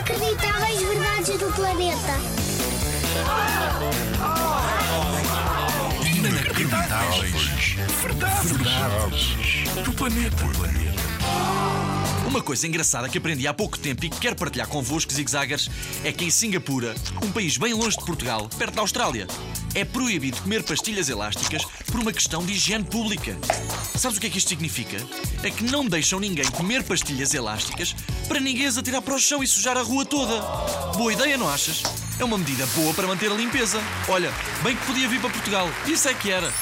Inacreditáveis verdades do planeta. Inacreditáveis. Verdades. Do planeta. Uma coisa engraçada que aprendi há pouco tempo e que quero partilhar convosco, zigzaggers, é que em Singapura, um país bem longe de Portugal, perto da Austrália, é proibido comer pastilhas elásticas por uma questão de higiene pública. Sabes o que é que isto significa? É que não deixam ninguém comer pastilhas elásticas para ninguém as atirar para o chão e sujar a rua toda. Boa ideia, não achas? É uma medida boa para manter a limpeza. Olha, bem que podia vir para Portugal. Isso é que era.